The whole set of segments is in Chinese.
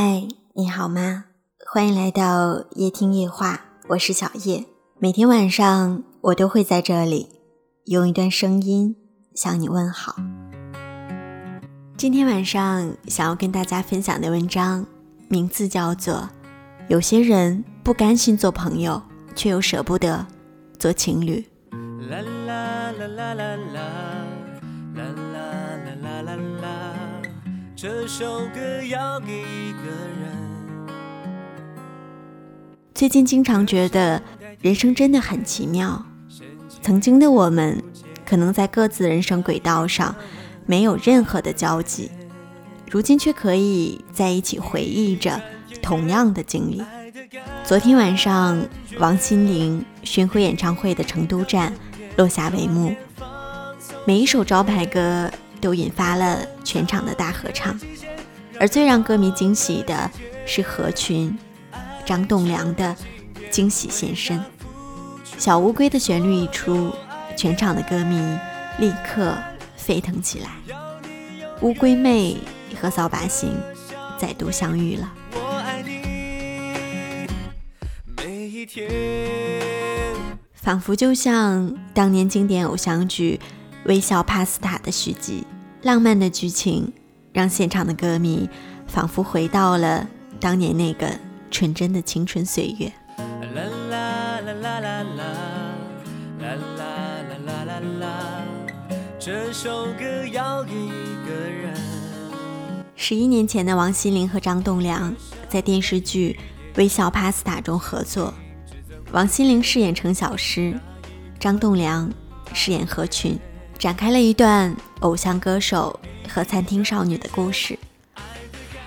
嗨，你好吗？欢迎来到夜听夜话，我是小叶。每天晚上我都会在这里用一段声音向你问好。今天晚上想要跟大家分享的文章，名字叫做《有些人不甘心做朋友，却又舍不得做情侣》。啦啦啦啦啦啦，这首歌要给一个人。最近经常觉得人生真的很奇妙。曾经的我们，可能在各自人生轨道上没有任何的交集，如今却可以在一起回忆着同样的经历。昨天晚上，王心凌巡回演唱会的成都站落下帷幕，每一首招牌歌。都引发了全场的大合唱，而最让歌迷惊喜的是何群、张栋梁的惊喜现身。小乌龟的旋律一出，全场的歌迷立刻沸腾起来。乌龟妹和扫把星再度相遇了，每一天仿佛就像当年经典偶像剧。微笑帕斯塔的续集，浪漫的剧情让现场的歌迷仿佛回到了当年那个纯真的青春岁月。啦啦啦啦啦啦，啦啦啦啦啦这首歌要给一个人。十一年前的王心凌和张栋梁在电视剧《微笑帕斯塔》中合作，王心凌饰演程小诗，张栋梁饰演何群。展开了一段偶像歌手和餐厅少女的故事。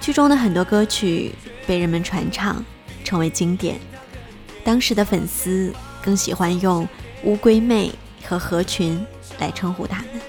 剧中的很多歌曲被人们传唱，成为经典。当时的粉丝更喜欢用“乌龟妹”和“合群”来称呼他们。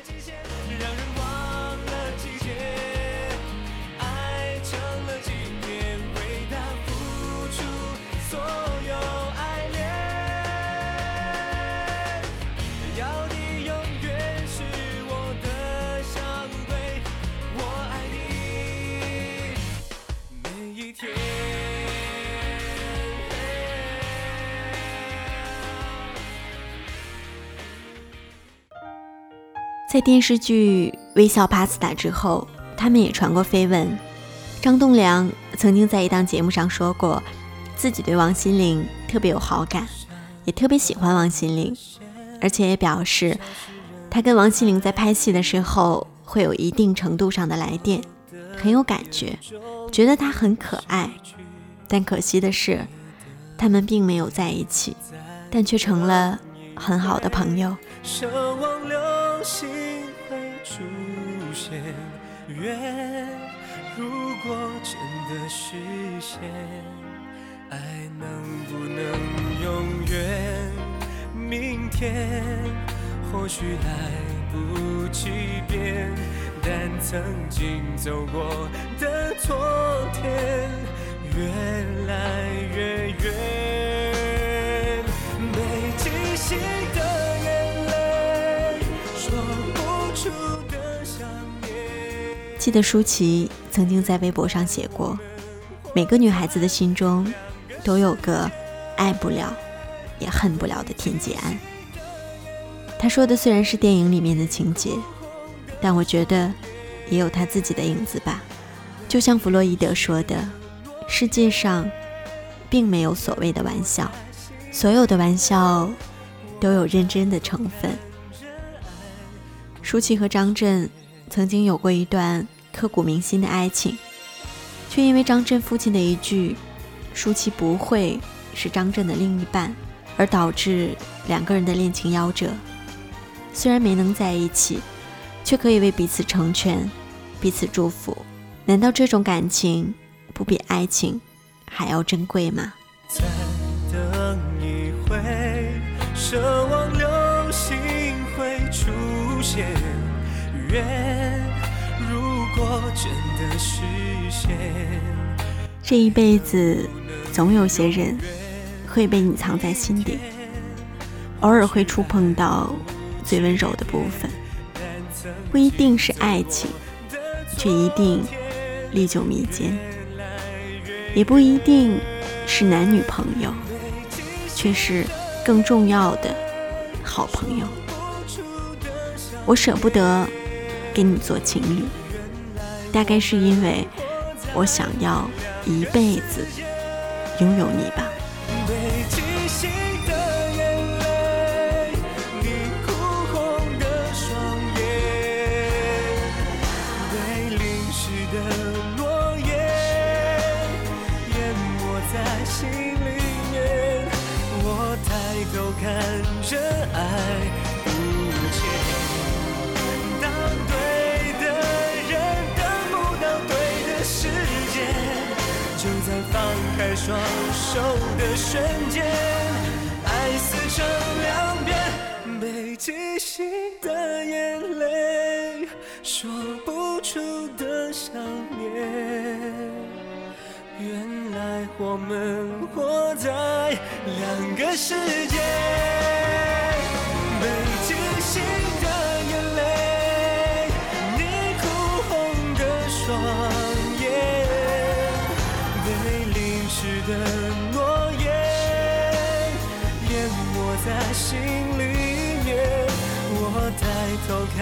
在电视剧《微笑 Pasta》之后，他们也传过绯闻。张栋梁曾经在一档节目上说过，自己对王心凌特别有好感，也特别喜欢王心凌，而且也表示他跟王心凌在拍戏的时候会有一定程度上的来电，很有感觉，觉得她很可爱。但可惜的是，他们并没有在一起，但却成了很好的朋友。心会出现，愿如果真的实现，爱能不能永远？明天或许来不及变，但曾经走过的昨天，越来越远，没记性记得舒淇曾经在微博上写过：“每个女孩子的心中，都有个爱不了，也恨不了的田季安。”她说的虽然是电影里面的情节，但我觉得也有她自己的影子吧。就像弗洛伊德说的：“世界上并没有所谓的玩笑，所有的玩笑都有认真的成分。”舒淇和张震。曾经有过一段刻骨铭心的爱情，却因为张震父亲的一句“舒淇不会是张震的另一半”，而导致两个人的恋情夭折。虽然没能在一起，却可以为彼此成全，彼此祝福。难道这种感情不比爱情还要珍贵吗？再等一回，奢望流星会出现。如果真的实现，这一辈子总有些人会被你藏在心底，偶尔会触碰到最温柔的部分，不一定是爱情，却一定历久弥坚。也不一定是男女朋友，却是更重要的好朋友。我舍不得跟你做情侣，大概是因为我想要一辈子拥有你吧。的瞬间，爱撕成两边，被记醒的眼泪，说不出的想念。原来我们活在两个世界，被记醒的眼泪，你哭红的双眼，被淋湿的在心里面，我抬头看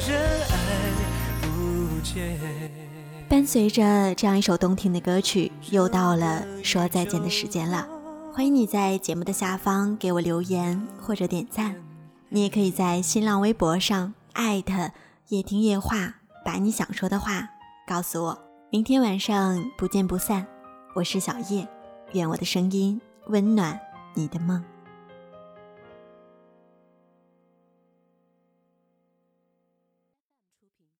着爱不见。伴随着这样一首动听的歌曲，又到了说再见的时间了。欢迎你在节目的下方给我留言或者点赞，你也可以在新浪微博上艾特夜听夜话，把你想说的话告诉我。明天晚上不见不散。我是小叶，愿我的声音温暖你的梦。